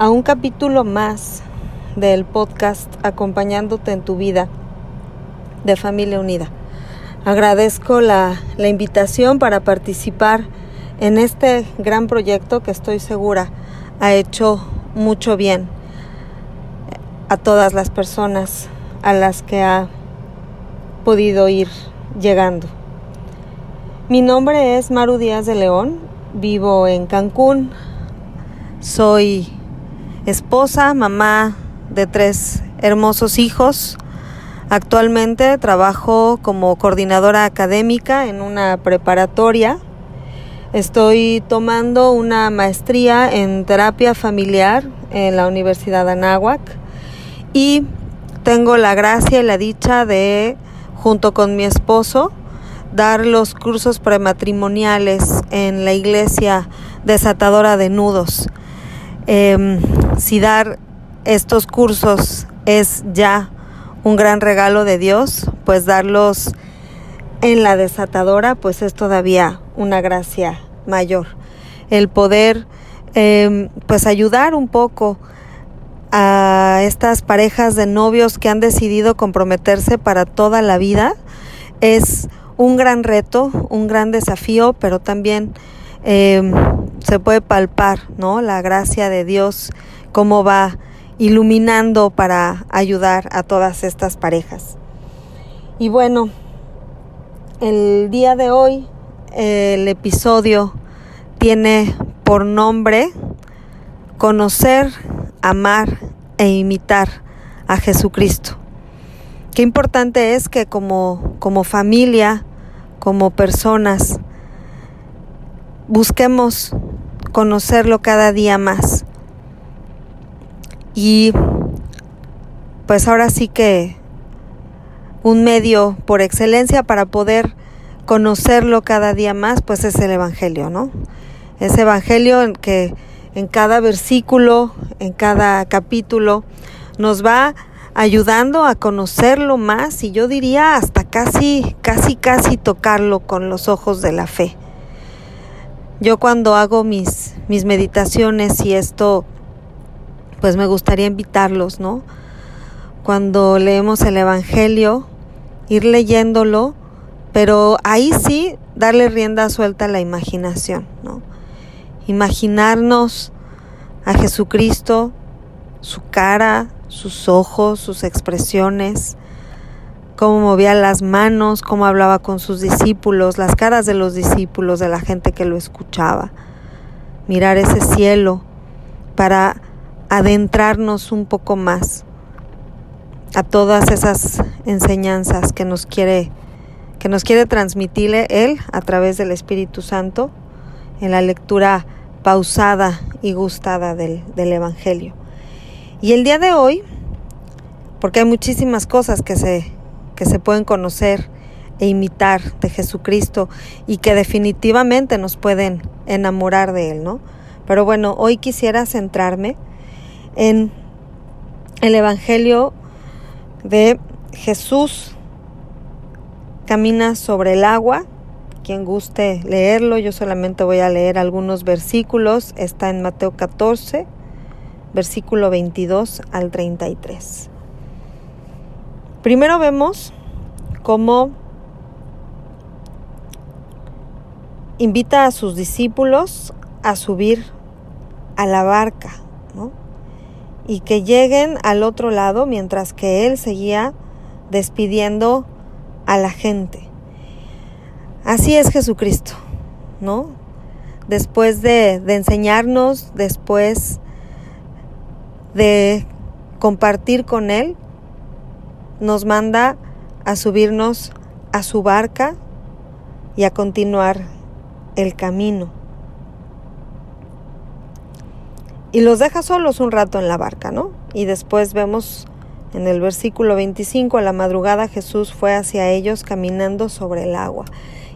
a un capítulo más del podcast Acompañándote en tu vida de Familia Unida. Agradezco la, la, invitación para participar en este gran proyecto que estoy segura ha hecho mucho bien a todas las personas a las que ha podido ir llegando. Mi nombre es Maru Díaz de León, vivo en Cancún, soy esposa, mamá de tres hermosos hijos. Actualmente trabajo como coordinadora académica en una preparatoria. Estoy tomando una maestría en terapia familiar en la Universidad de Anáhuac y tengo la gracia y la dicha de, junto con mi esposo, dar los cursos prematrimoniales en la iglesia desatadora de nudos. Eh, si dar estos cursos es ya un gran regalo de Dios, pues darlos en la desatadora, pues es todavía una gracia mayor. El poder, eh, pues ayudar un poco a estas parejas de novios que han decidido comprometerse para toda la vida es un gran reto, un gran desafío, pero también eh, se puede palpar, ¿no? La gracia de Dios, cómo va iluminando para ayudar a todas estas parejas. Y bueno, el día de hoy el episodio tiene por nombre conocer, amar e imitar a Jesucristo. Qué importante es que como, como familia, como personas, busquemos conocerlo cada día más. Y pues ahora sí que un medio por excelencia para poder conocerlo cada día más, pues es el Evangelio, ¿no? Ese Evangelio en que en cada versículo, en cada capítulo, nos va ayudando a conocerlo más y yo diría hasta casi, casi, casi tocarlo con los ojos de la fe. Yo cuando hago mis, mis meditaciones y esto, pues me gustaría invitarlos, ¿no? Cuando leemos el Evangelio, ir leyéndolo, pero ahí sí darle rienda suelta a la imaginación, ¿no? Imaginarnos a Jesucristo, su cara, sus ojos, sus expresiones, cómo movía las manos, cómo hablaba con sus discípulos, las caras de los discípulos, de la gente que lo escuchaba. Mirar ese cielo para adentrarnos un poco más a todas esas enseñanzas que nos quiere que nos quiere transmitirle él a través del Espíritu Santo en la lectura pausada y gustada del, del Evangelio. Y el día de hoy, porque hay muchísimas cosas que se, que se pueden conocer e imitar de Jesucristo y que definitivamente nos pueden enamorar de Él, ¿no? Pero bueno, hoy quisiera centrarme en el Evangelio de Jesús camina sobre el agua quien guste leerlo, yo solamente voy a leer algunos versículos. Está en Mateo 14, versículo 22 al 33. Primero vemos cómo invita a sus discípulos a subir a la barca, ¿no? Y que lleguen al otro lado mientras que él seguía despidiendo a la gente. Así es Jesucristo, ¿no? Después de, de, enseñarnos, después de compartir con Él, nos manda a subirnos a su barca y a continuar el camino. Y los deja solos un rato en la barca, ¿no? Y después vemos en el versículo 25, a la madrugada Jesús fue hacia ellos caminando sobre el agua.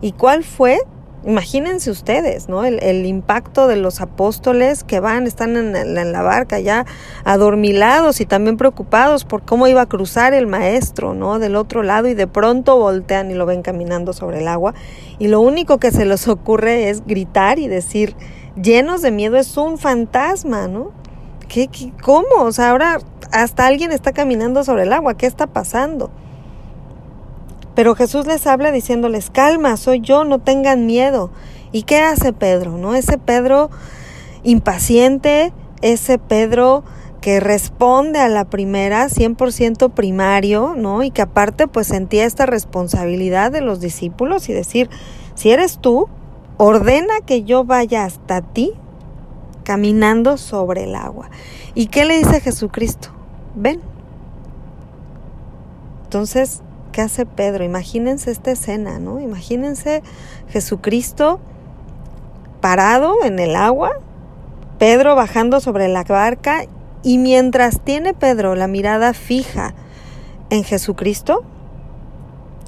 ¿Y cuál fue? Imagínense ustedes, ¿no? El, impacto de los apóstoles que van, están en, en, la barca ya adormilados y también preocupados por cómo iba a cruzar el maestro, ¿no? Del otro lado y de pronto voltean y lo ven caminando sobre el agua y lo único que se les ocurre es gritar y decir, llenos de miedo, es un fantasma, ¿no? ¿Qué, ¿Cómo? O sea, ahora hasta alguien está caminando sobre el agua, ¿qué está pasando? Pero Jesús les habla diciéndoles, calma, soy yo, no tengan miedo. ¿Y qué hace Pedro? ¿No? Ese Pedro impaciente, ese Pedro que responde a la primera 100% primario, ¿no? Y que aparte pues sentía esta responsabilidad de los discípulos y decir, si eres tú, ordena que yo vaya hasta ti caminando sobre el agua. ¿Y qué le dice Jesucristo? Ven. Entonces, ¿Qué hace Pedro? Imagínense esta escena, ¿no? Imagínense Jesucristo parado en el agua, Pedro bajando sobre la barca y mientras tiene Pedro la mirada fija en Jesucristo,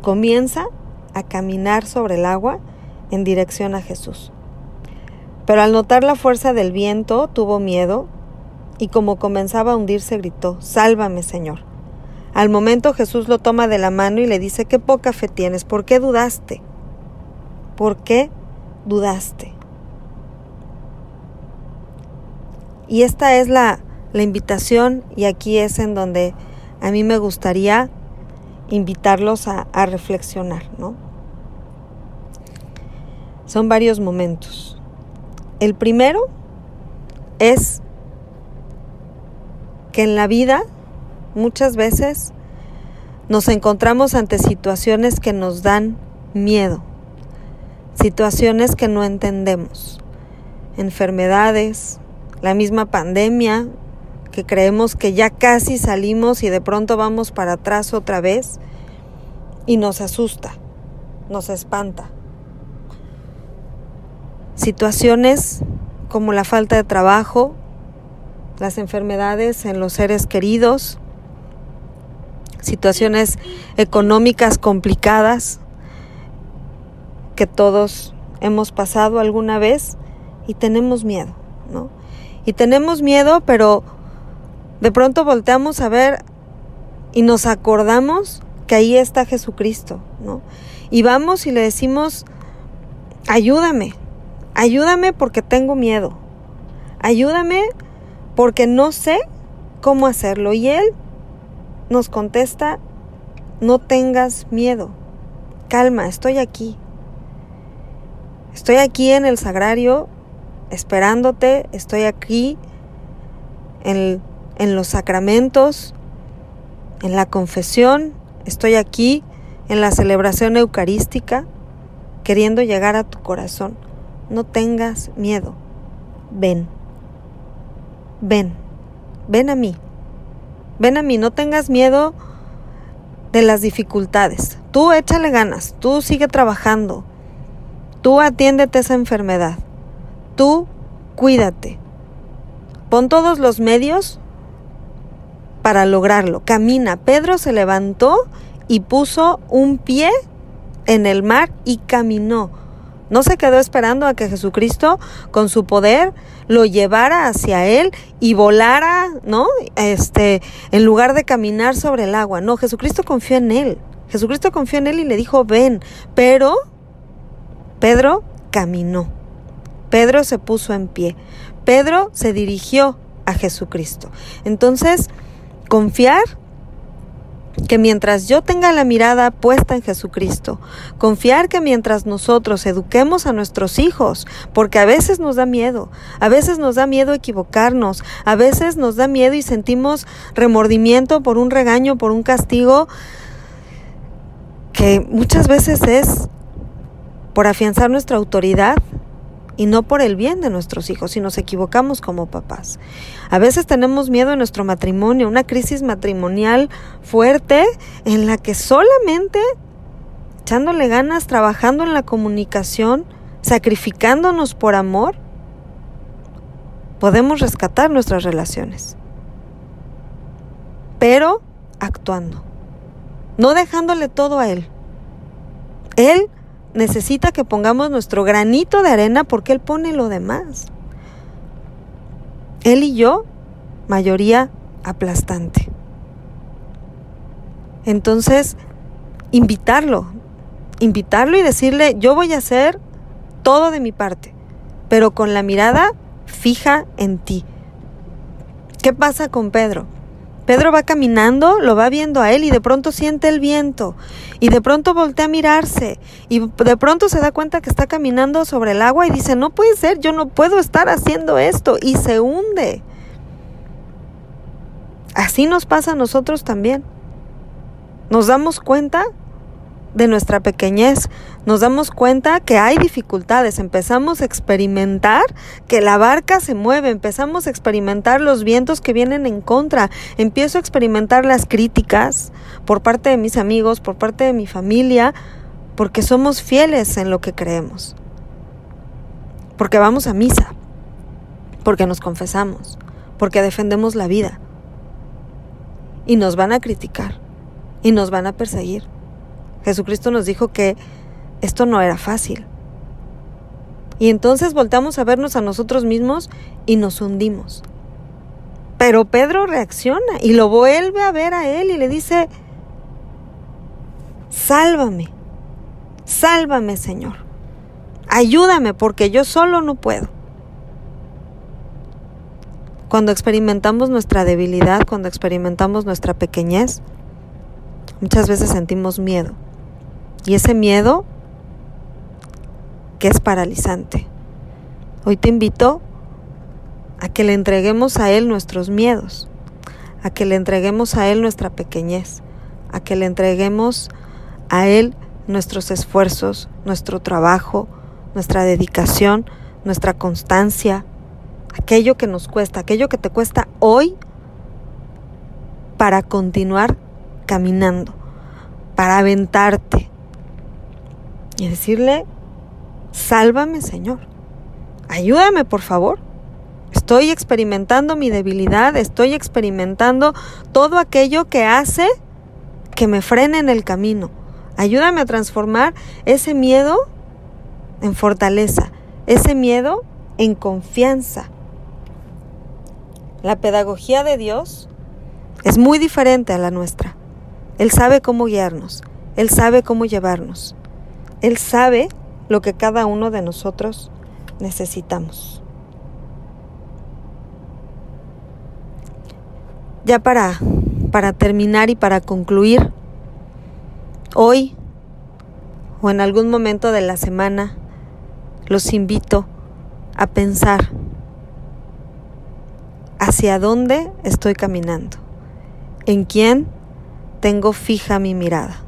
comienza a caminar sobre el agua en dirección a Jesús. Pero al notar la fuerza del viento tuvo miedo y como comenzaba a hundirse gritó, Sálvame Señor. Al momento Jesús lo toma de la mano y le dice, qué poca fe tienes, ¿por qué dudaste? ¿Por qué dudaste? Y esta es la, invitación y aquí es en donde a mí me gustaría invitarlos a reflexionar, ¿no? Son varios momentos. El primero es que en la vida muchas veces nos encontramos ante situaciones que nos dan miedo, situaciones que no entendemos, enfermedades, la misma pandemia, que creemos que ya casi salimos y de pronto vamos para atrás otra vez y nos asusta, nos espanta. Situaciones como la falta de trabajo, las enfermedades en los seres queridos, situaciones económicas complicadas que todos hemos pasado alguna vez y tenemos miedo, ¿no? Y tenemos miedo, pero de pronto volteamos a ver y nos acordamos que ahí está Jesucristo, ¿no? Y vamos y le decimos, ayúdame, ayúdame porque tengo miedo, ayúdame porque no sé cómo hacerlo. Y Él nos contesta, no tengas miedo, calma, estoy aquí. Estoy aquí en el sagrario esperándote, estoy aquí en, en los sacramentos, en la confesión, estoy aquí en la celebración eucarística, queriendo llegar a tu corazón. No tengas miedo, ven, ven, ven a mí. Ven a mí, no tengas miedo de las dificultades. Tú échale ganas, tú sigue trabajando, tú atiéndete esa enfermedad, tú cuídate. Pon todos los medios para lograrlo. Camina. Pedro se levantó y puso un pie en el mar y caminó. No se quedó esperando a que Jesucristo con su poder lo llevara hacia él y volara, ¿no? Este, en lugar de caminar sobre el agua. No, Jesucristo confió en él. Jesucristo confió en él y le dijo, "Ven." Pero Pedro caminó. Pedro se puso en pie. Pedro se dirigió a Jesucristo. Entonces, confiar que mientras yo tenga la mirada puesta en Jesucristo, confiar que mientras nosotros eduquemos a nuestros hijos, porque a veces nos da miedo, a veces nos da miedo equivocarnos, a veces nos da miedo y sentimos remordimiento por un regaño, por un castigo, que muchas veces es por afianzar nuestra autoridad y no por el bien de nuestros hijos si nos equivocamos como papás. A veces tenemos miedo en nuestro matrimonio, una crisis matrimonial fuerte en la que solamente echándole ganas, trabajando en la comunicación, sacrificándonos por amor, podemos rescatar nuestras relaciones. Pero actuando, no dejándole todo a Él. Él necesita que pongamos nuestro granito de arena porque Él pone lo demás. Él y yo, mayoría aplastante. Entonces, invitarlo, invitarlo y decirle, yo voy a hacer todo de mi parte, pero con la mirada fija en ti. ¿Qué pasa con Pedro? Pedro va caminando, lo va viendo a él y de pronto siente el viento y de pronto voltea a mirarse y de pronto se da cuenta que está caminando sobre el agua y dice, no puede ser, yo no puedo estar haciendo esto y se hunde. Así nos pasa a nosotros también. Nos damos cuenta de nuestra pequeñez, nos damos cuenta que hay dificultades, empezamos a experimentar que la barca se mueve, empezamos a experimentar los vientos que vienen en contra, empiezo a experimentar las críticas por parte de mis amigos, por parte de mi familia, porque somos fieles en lo que creemos, porque vamos a misa, porque nos confesamos, porque defendemos la vida. Y nos van a criticar y nos van a perseguir. Jesucristo nos dijo que esto no era fácil. Y entonces voltamos a vernos a nosotros mismos y nos hundimos. Pero Pedro reacciona y lo vuelve a ver a él y le dice, sálvame, sálvame Señor, ayúdame porque yo solo no puedo. Cuando experimentamos nuestra debilidad, cuando experimentamos nuestra pequeñez, muchas veces sentimos miedo. Y ese miedo que es paralizante. Hoy te invito a que le entreguemos a Él nuestros miedos, a que le entreguemos a Él nuestra pequeñez, a que le entreguemos a Él nuestros esfuerzos, nuestro trabajo, nuestra dedicación, nuestra constancia, aquello que nos cuesta, aquello que te cuesta hoy para continuar caminando, para aventarte, y decirle, sálvame Señor, ayúdame por favor. Estoy experimentando mi debilidad, estoy experimentando todo aquello que hace que me frene en el camino. Ayúdame a transformar ese miedo en fortaleza, ese miedo en confianza. La pedagogía de Dios es muy diferente a la nuestra. Él sabe cómo guiarnos, Él sabe cómo llevarnos. Él sabe lo que cada uno de nosotros necesitamos. Ya para, para terminar y para concluir, hoy o en algún momento de la semana, los invito a pensar hacia dónde estoy caminando, en quién tengo fija mi mirada.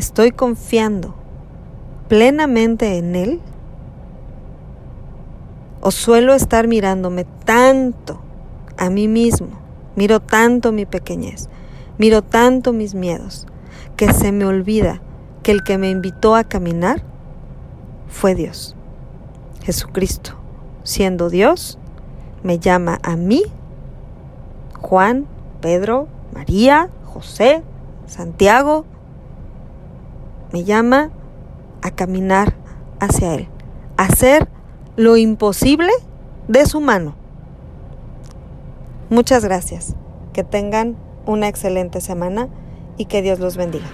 ¿Estoy confiando plenamente en Él? ¿O suelo estar mirándome tanto a mí mismo? Miro tanto mi pequeñez, miro tanto mis miedos, que se me olvida que el que me invitó a caminar fue Dios. Jesucristo, siendo Dios, me llama a mí, Juan, Pedro, María, José, Santiago, me llama a caminar hacia Él, a hacer lo imposible de su mano. Muchas gracias, que tengan una excelente semana y que Dios los bendiga.